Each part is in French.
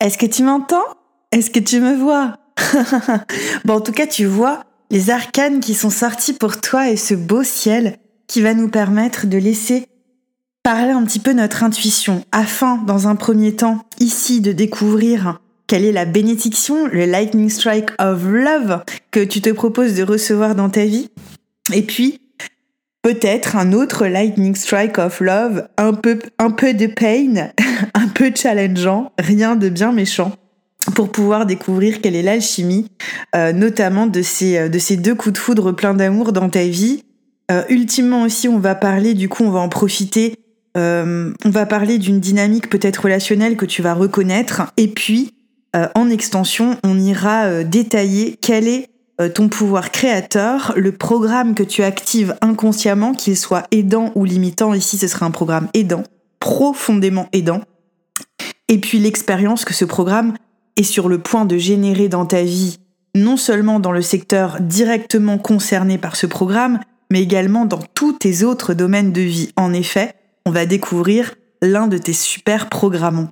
Est-ce que tu m'entends? Est-ce que tu me vois? Bon, en tout cas, tu vois les arcanes qui sont sortis pour toi et ce beau ciel qui va nous permettre de laisser parler un petit peu notre intuition afin, dans un premier temps, ici, de découvrir quelle est la bénédiction, le Lightning Strike of Love que tu te proposes de recevoir dans ta vie. Et puis, peut-être un autre Lightning Strike of Love, un peu, un peu de pain, un peu challengeant, rien de bien méchant pour pouvoir découvrir quelle est l'alchimie, euh, notamment de ces, euh, de ces deux coups de foudre pleins d'amour dans ta vie. Euh, ultimement aussi, on va parler, du coup, on va en profiter, on va parler d'une dynamique peut-être relationnelle que tu vas reconnaître. Et puis, en extension, on ira détailler quel est ton pouvoir créateur, le programme que tu actives inconsciemment, qu'il soit aidant ou limitant. Ici, ce sera un programme aidant, profondément aidant. Et puis l'expérience que ce programme est sur le point de générer dans ta vie, non seulement dans le secteur directement concerné par ce programme, mais également dans tous tes autres domaines de vie. En effet, on va découvrir l'un de tes super programmes.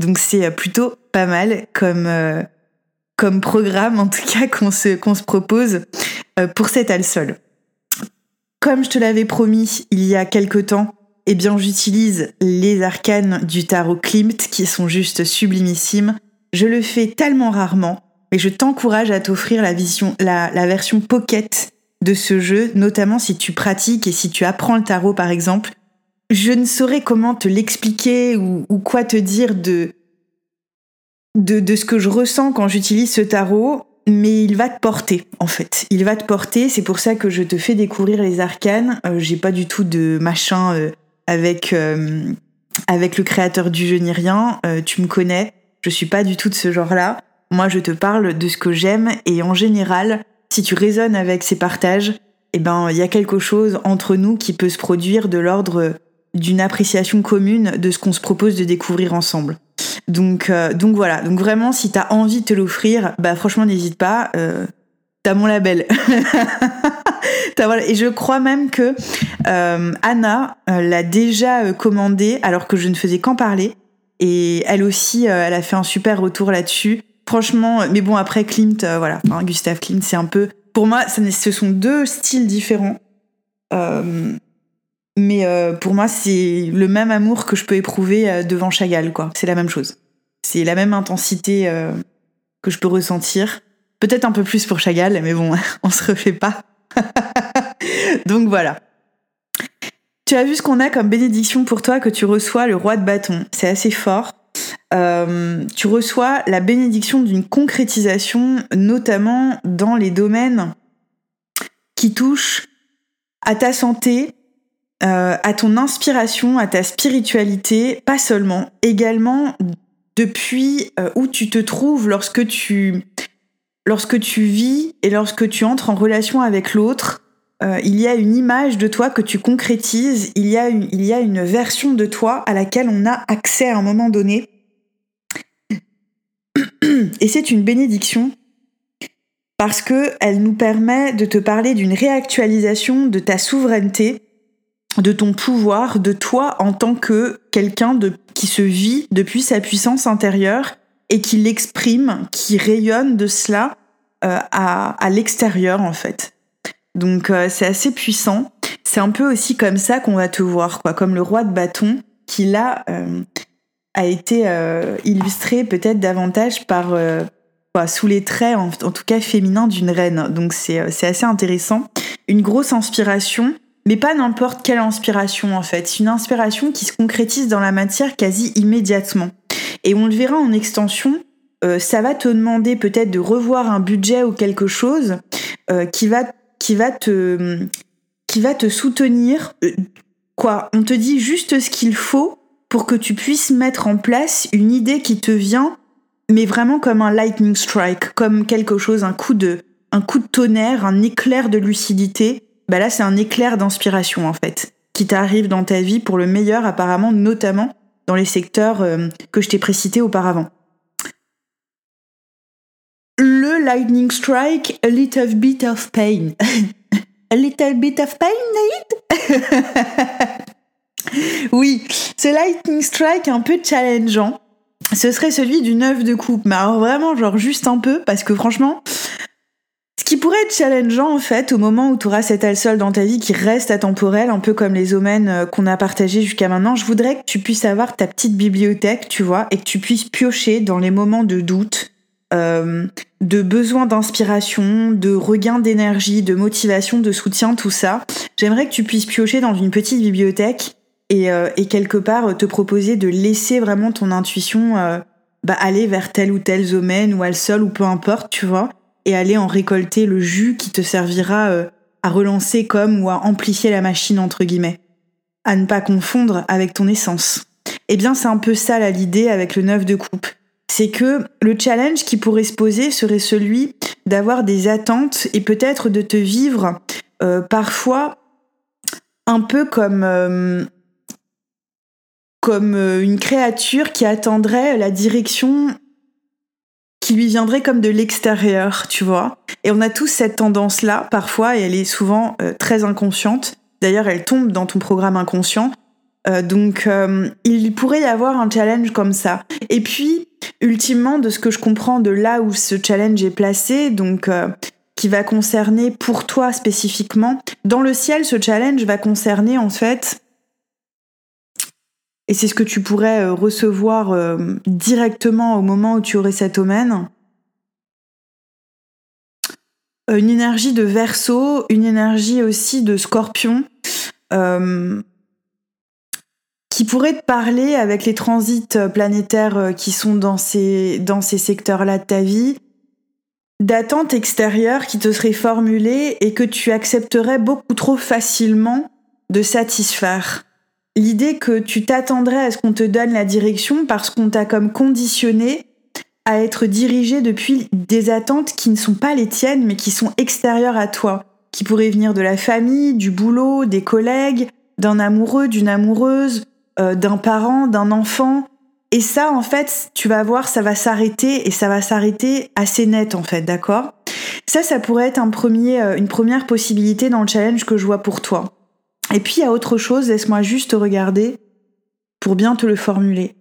Donc c'est euh, plutôt pas mal comme, euh, comme programme, en tout cas, qu'on se, se propose euh, pour cet alsol. Comme je te l'avais promis il y a quelque temps, eh bien j'utilise les arcanes du tarot Klimt qui sont juste sublimissimes je le fais tellement rarement, mais je t'encourage à t'offrir la, vision, la, version pocket de ce jeu, notamment si tu pratiques et si tu apprends le tarot par exemple. Je ne saurais comment te l'expliquer ou, quoi te dire de, de, ce que je ressens quand j'utilise ce tarot, mais il va te porter en fait. Il va te porter, c'est pour ça que je te fais découvrir les arcanes. Euh, j'ai pas du tout de machin euh, avec, euh, avec le créateur du jeu ni rien. tu me connais. Je suis pas du tout de ce genre-là. Moi, je te parle de ce que j'aime et en général, si tu résonnes avec ces partages, eh ben, il y a quelque chose entre nous qui peut se produire de l'ordre d'une appréciation commune de ce qu'on se propose de découvrir ensemble. Donc, euh, donc voilà. Donc vraiment, si t'as envie de te l'offrir, bah franchement, n'hésite pas. Euh, t'as mon label. Et je crois même que euh, Anna l'a déjà commandé alors que je ne faisais qu'en parler. Et elle aussi, elle a fait un super retour là-dessus. Franchement, mais bon, après Klimt, voilà, Gustave Klimt, c'est un peu. Pour moi, ce sont deux styles différents. Mais pour moi, c'est le même amour que je peux éprouver devant Chagall, quoi. C'est la même chose. C'est la même intensité que je peux ressentir. Peut-être un peu plus pour Chagall, mais bon, on se refait pas. Donc voilà. Tu as vu ce qu'on a comme bénédiction pour toi que tu reçois le roi de bâton. C'est assez fort. Euh, tu reçois la bénédiction d'une concrétisation, notamment dans les domaines qui touchent à ta santé, euh, à ton inspiration, à ta spiritualité, pas seulement, également depuis euh, où tu te trouves lorsque tu, lorsque tu vis et lorsque tu entres en relation avec l'autre, euh, il y a une image de toi que tu concrétises, il y, a une, il y a une version de toi à laquelle on a accès à un moment donné. Et c'est une bénédiction parce qu'elle nous permet de te parler d'une réactualisation de ta souveraineté, de ton pouvoir, de toi en tant que quelqu'un qui se vit depuis sa puissance intérieure et qui l'exprime, qui rayonne de cela euh, à, à l'extérieur en fait. Donc euh, c'est assez puissant. C'est un peu aussi comme ça qu'on va te voir, quoi, comme le roi de bâton qui là euh, a été euh, illustré peut-être davantage par sous les traits, en, tout cas féminins d'une reine. Donc c'est assez intéressant. Une grosse inspiration, mais pas n'importe quelle inspiration en fait. Une inspiration qui se concrétise dans la matière quasi immédiatement. Et on le verra en extension. ça va te demander peut-être de revoir un budget ou quelque chose qui va qui va te, qui va te soutenir. Euh, quoi? On te dit juste ce qu'il faut pour que tu puisses mettre en place une idée qui te vient, mais vraiment comme un lightning strike, comme quelque chose, un coup de, un coup de tonnerre, un éclair de lucidité. Bah là, c'est un éclair d'inspiration en fait, qui t'arrive dans ta vie pour le meilleur, apparemment, notamment dans les secteurs euh, que je t'ai précités auparavant le lightning strike, a little bit of pain. a little bit of pain, Naïd? Oui, ce lightning strike un peu challengeant. ce serait celui du neuf de coupe. Mais alors vraiment, genre juste un peu, parce que franchement, pourrait être challengeant en fait au moment où tu auras cet seul dans ta vie qui reste atemporel, un peu comme les omens euh, qu'on a partagés jusqu'à maintenant, je voudrais que tu puisses avoir ta petite bibliothèque, tu vois, et que tu puisses piocher dans les moments de doute, euh, de besoin d'inspiration, de regain d'énergie, de motivation, de soutien, tout ça. J'aimerais que tu puisses piocher dans une petite bibliothèque et, euh, quelque part te proposer de laisser vraiment ton intuition bah, aller vers tel ou tel domaine ou al sol ou peu importe, tu vois et aller en récolter le jus qui te servira euh, à relancer comme ou à amplifier la machine entre guillemets. À ne pas confondre avec ton essence. Eh bien, c'est un peu ça l'idée avec le neuf de coupe. C'est que le challenge qui pourrait se poser serait celui d'avoir des attentes et peut-être de te vivre euh, parfois un peu comme euh, comme une créature qui attendrait la direction qui lui viendrait comme de l'extérieur, tu vois. Et on a tous cette tendance-là, parfois, et elle est souvent euh, très inconsciente. D'ailleurs, elle tombe dans ton programme inconscient. Euh, donc, euh, il pourrait y avoir un challenge comme ça. Et puis, ultimement, de ce que je comprends de là où ce challenge est placé, donc qui va concerner pour toi spécifiquement, dans le ciel, ce challenge va concerner en fait et c'est ce que tu pourrais euh, recevoir euh, directement au moment où tu aurais cet omen. Euh, une énergie de verso, une énergie aussi de scorpion, qui pourrait te parler avec les transits planétaires qui sont dans ces, dans ces secteurs-là de ta vie, d'attentes extérieures qui te seraient formulées et que tu accepterais beaucoup trop facilement de satisfaire l'idée que tu t'attendrais à ce qu'on te donne la direction parce qu'on t'a comme conditionné à être dirigé depuis des attentes qui ne sont pas les tiennes mais qui sont extérieures à toi, qui pourraient venir de la famille, du boulot, des collègues, d'un amoureux, d'une amoureuse, euh, d'un parent, d'un enfant. Et ça, en fait, tu vas voir, ça va s'arrêter et ça va s'arrêter assez net, en fait, d'accord? Ça, ça pourrait être euh, une première possibilité dans le challenge que je vois pour toi. Et puis il y a autre chose, laisse-moi juste regarder pour bien te le formuler.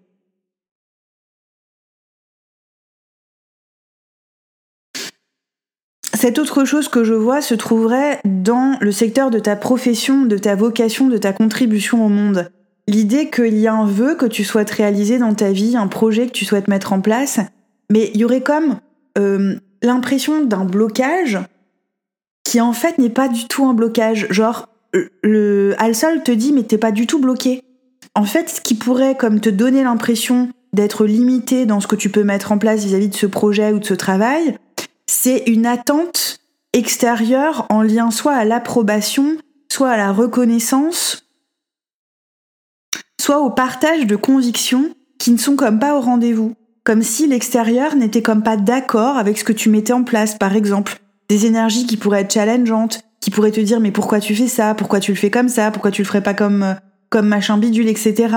Cette autre chose que je vois se trouverait dans le secteur de ta profession, de ta vocation, de ta contribution au monde. L'idée qu'il y a un vœu que tu souhaites réaliser dans ta vie, un projet que tu souhaites mettre en place, mais il y aurait comme euh, l'impression d'un blocage qui en fait n'est pas du tout un blocage. Genre, le Alsol te dit mais t'es pas du tout bloqué. En fait, ce qui pourrait comme te donner l'impression d'être limité dans ce que tu peux mettre en place vis-à-vis de ce projet ou de ce travail, c'est une attente extérieure en lien soit à l'approbation, soit à la reconnaissance, soit au partage de convictions qui ne sont comme pas au rendez-vous. Comme si l'extérieur n'était comme pas d'accord avec ce que tu mettais en place, par exemple. Des énergies qui pourraient être challengeantes, qui pourrait te dire mais pourquoi tu fais ça, pourquoi tu le fais comme ça, pourquoi tu le ferais pas comme euh, comme machin bidule, etc.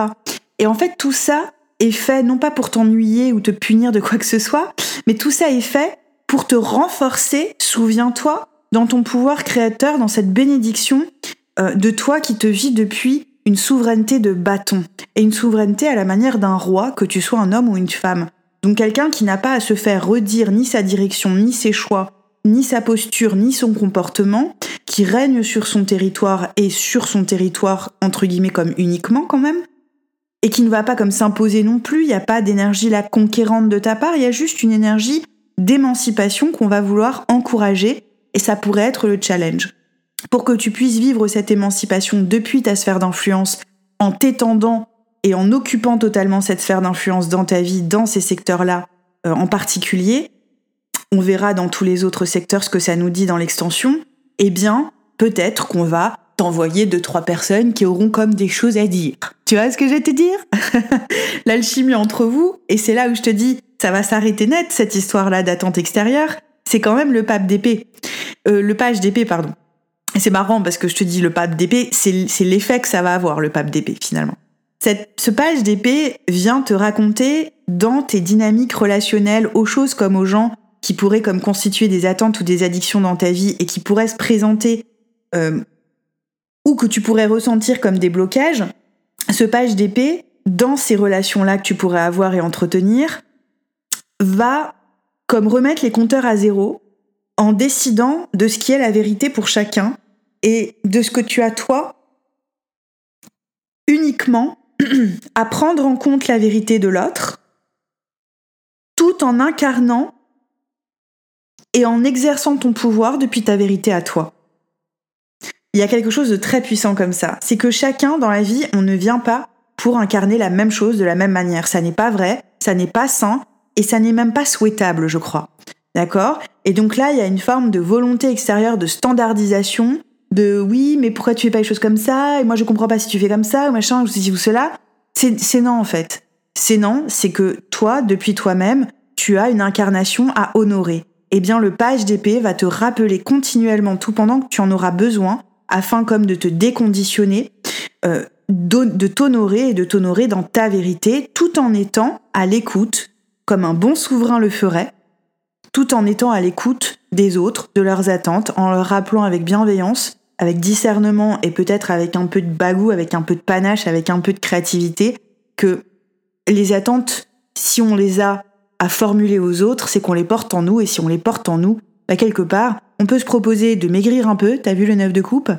Et en fait tout ça est fait non pas pour t'ennuyer ou te punir de quoi que ce soit, mais tout ça est fait pour te renforcer, souviens-toi, dans ton pouvoir créateur, dans cette bénédiction euh, de toi qui te vis depuis une souveraineté de bâton et une souveraineté à la manière d'un roi, que tu sois un homme ou une femme. Donc quelqu'un qui n'a pas à se faire redire ni sa direction, ni ses choix, ni sa posture, ni son comportement, qui règne sur son territoire et sur son territoire, entre guillemets, comme uniquement quand même, et qui ne va pas comme s'imposer non plus, il n'y a pas d'énergie la conquérante de ta part, il y a juste une énergie d'émancipation qu'on va vouloir encourager, et ça pourrait être le challenge. Pour que tu puisses vivre cette émancipation depuis ta sphère d'influence, en t'étendant et en occupant totalement cette sphère d'influence dans ta vie, dans ces secteurs-là euh, en particulier, on verra dans tous les autres secteurs ce que ça nous dit dans l'extension, eh bien, peut-être qu'on va t'envoyer deux, trois personnes qui auront comme des choses à dire. Tu vois ce que je vais te dire? L'alchimie entre vous, et c'est là où je te dis, ça va s'arrêter net, cette histoire-là d'attente extérieure, c'est quand même le pape d'épée. Euh, le page d'épée, pardon. C'est marrant parce que je te dis le pape d'épée, c'est l'effet que ça va avoir, le pape d'épée, finalement. Ce page d'épée vient te raconter dans tes dynamiques relationnelles aux choses comme aux gens qui pourraient comme constituer des attentes ou des addictions dans ta vie et qui pourraient se présenter euh, ou que tu pourrais ressentir comme des blocages, ce page d'épée dans ces relations-là que tu pourrais avoir et entretenir va comme remettre les compteurs à zéro en décidant de ce qui est la vérité pour chacun et de ce que tu as toi uniquement à prendre en compte la vérité de l'autre tout en incarnant et en exerçant ton pouvoir depuis ta vérité à toi. Il y a quelque chose de très puissant comme ça. C'est que chacun dans la vie, on ne vient pas pour incarner la même chose de la même manière. Ça n'est pas vrai, ça n'est pas sain et ça n'est même pas souhaitable, je crois. D'accord? Et donc là, il y a une forme de volonté extérieure de standardisation, de oui, mais pourquoi tu fais pas les choses comme ça? Et moi, je comprends pas si tu fais comme ça, ou machin, ou ceci ou cela. C'est non, en fait. C'est non, c'est que toi, depuis toi-même, tu as une incarnation à honorer. Eh bien, le page d'épée va te rappeler continuellement, tout pendant que tu en auras besoin, afin comme de te déconditionner, euh, de t'honorer et de t'honorer dans ta vérité, tout en étant à l'écoute, comme un bon souverain le ferait, tout en étant à l'écoute des autres, de leurs attentes, en leur rappelant avec bienveillance, avec discernement et peut-être avec un peu de bagou, avec un peu de panache, avec un peu de créativité, que les attentes, si on les a à formuler aux autres, c'est qu'on les porte en nous, et si on les porte en nous, bah quelque part, on peut se proposer de maigrir un peu, t'as vu le neuf de coupe,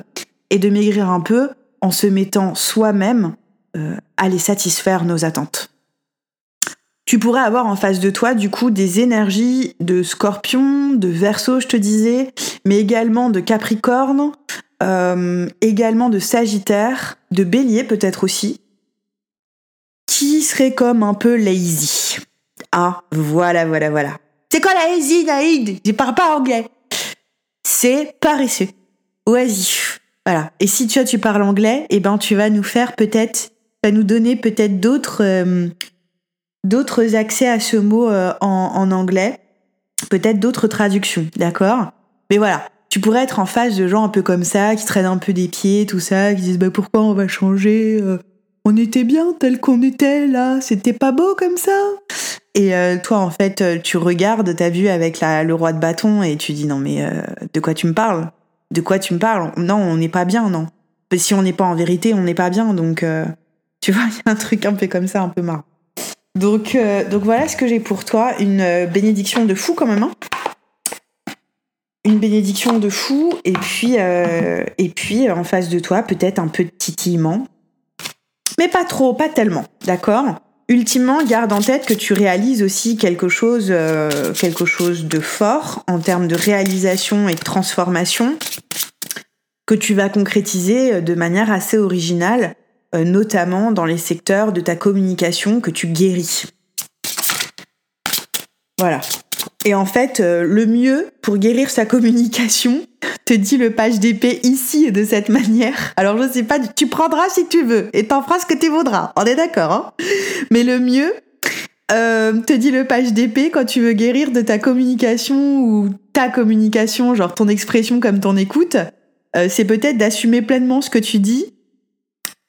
et de maigrir un peu en se mettant soi-même euh, à les satisfaire nos attentes. Tu pourrais avoir en face de toi du coup des énergies de scorpion, de verso je te disais, mais également de capricorne, euh, également de sagittaire, de bélier peut-être aussi, qui serait comme un peu lazy. Ah, voilà, voilà, voilà. C'est quoi la lazy, Naïd? Je parle pas anglais. C'est paresseux, oisif. Voilà. Et si tu, tu parles anglais, eh ben tu vas nous faire peut-être, va nous donner peut-être d'autres euh, d'autres accès à ce mot euh, en, anglais, peut-être d'autres traductions, d'accord? Mais voilà, tu pourrais être en face de gens un peu comme ça, qui traînent un peu des pieds, tout ça, qui disent bah pourquoi on va changer euh, On était bien tel qu'on était là, c'était pas beau comme ça? Et euh, toi en fait, tu regardes, t'as vu avec la, le roi de bâton et tu dis non mais de quoi tu me parles? De quoi tu me parles? Non, on n'est pas bien, non. si on n'est pas en vérité, on n'est pas bien, donc tu vois, il y a un truc un peu comme ça, un peu marrant. Donc, euh, donc voilà ce que j'ai pour toi, une euh, bénédiction de fou quand même. Hein une bénédiction de fou, et puis, euh, et puis en face de toi, peut-être un peu de titillement. Mais pas trop, pas tellement, d'accord? Ultimement, garde en tête que tu réalises aussi quelque chose, quelque chose de fort en termes de réalisation et de transformation que tu vas concrétiser de manière assez originale euh, notamment dans les secteurs de ta communication que tu guéris. Voilà. Et en fait, euh, le mieux pour guérir sa communication, te dit le page d'épée ici et de cette manière. Alors je sais pas, tu prendras si tu veux et t'en feras ce que tu voudras. On est d'accord, hein? Mais le mieux, euh, te dit le page d'épée quand tu veux guérir de ta communication ou ta communication, genre ton expression comme ton écoute, c'est peut-être d'assumer pleinement ce que tu dis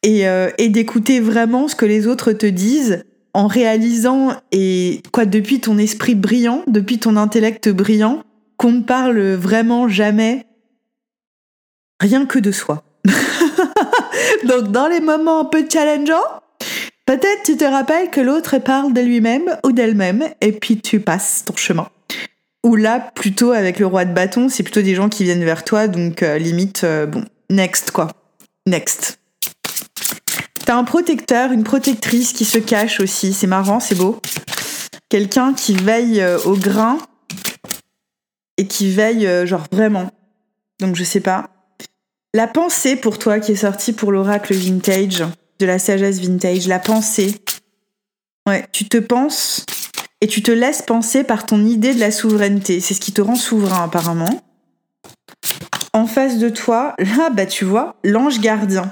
euh, et, d'écouter vraiment ce que les autres te disent en réalisant et quoi depuis ton esprit brillant, depuis ton intellect brillant, qu'on ne parle vraiment jamais rien que de soi. Donc dans les moments un peu challengeants, peut-être tu te rappelles que l'autre parle de lui-même ou d'elle-même et puis tu passes ton chemin. Ou là, plutôt avec le roi de bâton, c'est plutôt des gens qui viennent vers toi, donc euh, limite, euh, bon, next quoi. Next. T'as un protecteur, une protectrice qui se cache aussi. C'est marrant, c'est beau. Quelqu'un qui veille euh, au grain et qui veille, euh, genre vraiment. Donc je sais pas. La pensée pour toi qui est sortie pour l'oracle vintage, de la sagesse vintage, la pensée. Ouais, tu te penses et tu te laisses penser par ton idée de la souveraineté. C'est ce qui te rend souverain apparemment. En face de toi, là, bah tu vois, l'ange gardien.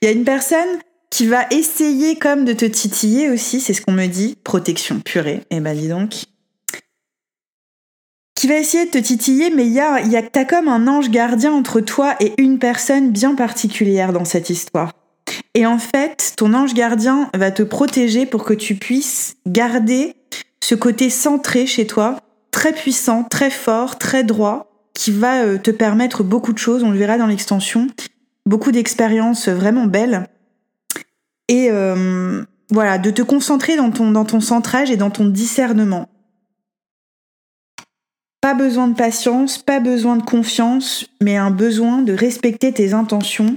Il y a une personne qui va essayer comme de te titiller aussi, c'est ce qu'on me dit, protection purée, eh ben dis donc. Qui va essayer de te titiller, mais il y a, y a t'as comme un ange gardien entre toi et une personne bien particulière dans cette histoire. Et en fait, ton ange gardien va te protéger pour que tu puisses garder ce côté centré chez toi, très puissant, très fort, très droit, qui va euh, te permettre beaucoup de choses, on le verra dans l'extension, beaucoup d'expériences vraiment belles et, euh, voilà, de te concentrer dans ton, dans centrage et dans ton discernement. Pas besoin de patience, pas besoin de confiance, mais un besoin de respecter tes intentions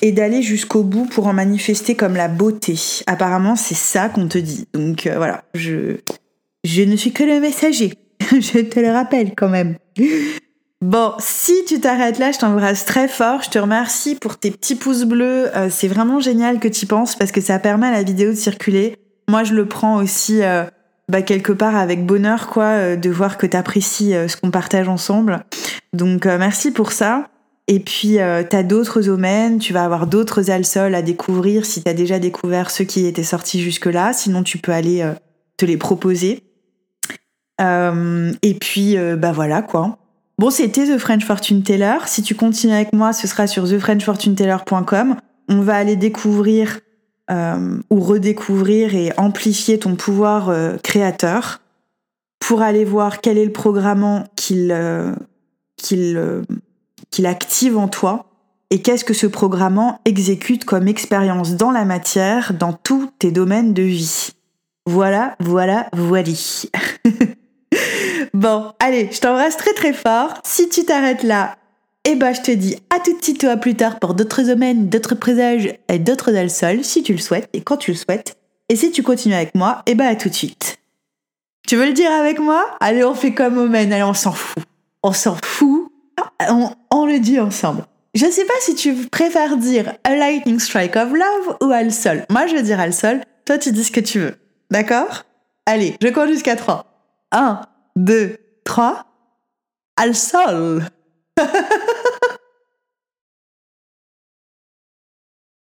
et d'aller jusqu'au bout pour en manifester comme la beauté. Apparemment, c'est ça qu'on te dit. Donc euh, voilà, je ne suis que le messager. je te le rappelle quand même. Bon, si tu t'arrêtes là, je t'embrasse très fort. Je te remercie pour tes petits pouces bleus. Euh, c'est vraiment génial que tu penses parce que ça permet à la vidéo de circuler. Moi, je le prends aussi euh, bah, quelque part avec bonheur, quoi, euh, de voir que tu apprécies ce qu'on partage ensemble. Donc, merci pour ça. Et puis, tu as d'autres domaines, tu vas avoir d'autres alsols à découvrir si tu as déjà découvert ceux qui étaient sortis jusque-là. Sinon, tu peux aller te les proposer. et puis, bah voilà, quoi. Bon, c'était The French Fortune Teller. Si tu continues avec moi, ce sera sur thefrenchfortuneteller.com. On va aller découvrir euh, ou redécouvrir et amplifier ton pouvoir euh, créateur pour aller voir quel est le programme qu'il euh, qu'il active en toi et qu'est-ce que ce programme exécute comme expérience dans la matière, dans tous tes domaines de vie. Voilà, voilà, voilà. Bon, allez, je t'embrasse très très fort. Si tu t'arrêtes là, eh ben je te dis à tout de suite ou à plus tard pour d'autres domaines, d'autres présages et d'autres dalsols si tu le souhaites et quand tu le souhaites. Et si tu continues avec moi, eh ben à tout de suite. Tu veux le dire avec moi? Allez, on fait comme Omen, allez, on s'en fout. On s'en fout. On, on, le dit ensemble. Je sais pas si tu préfères dire a lightning strike of love ou al sol. Moi, je veux dire al sol. Toi, tu dis ce que tu veux. D'accord? Allez, je compte jusqu'à 3. 1, 2, 3, al sol.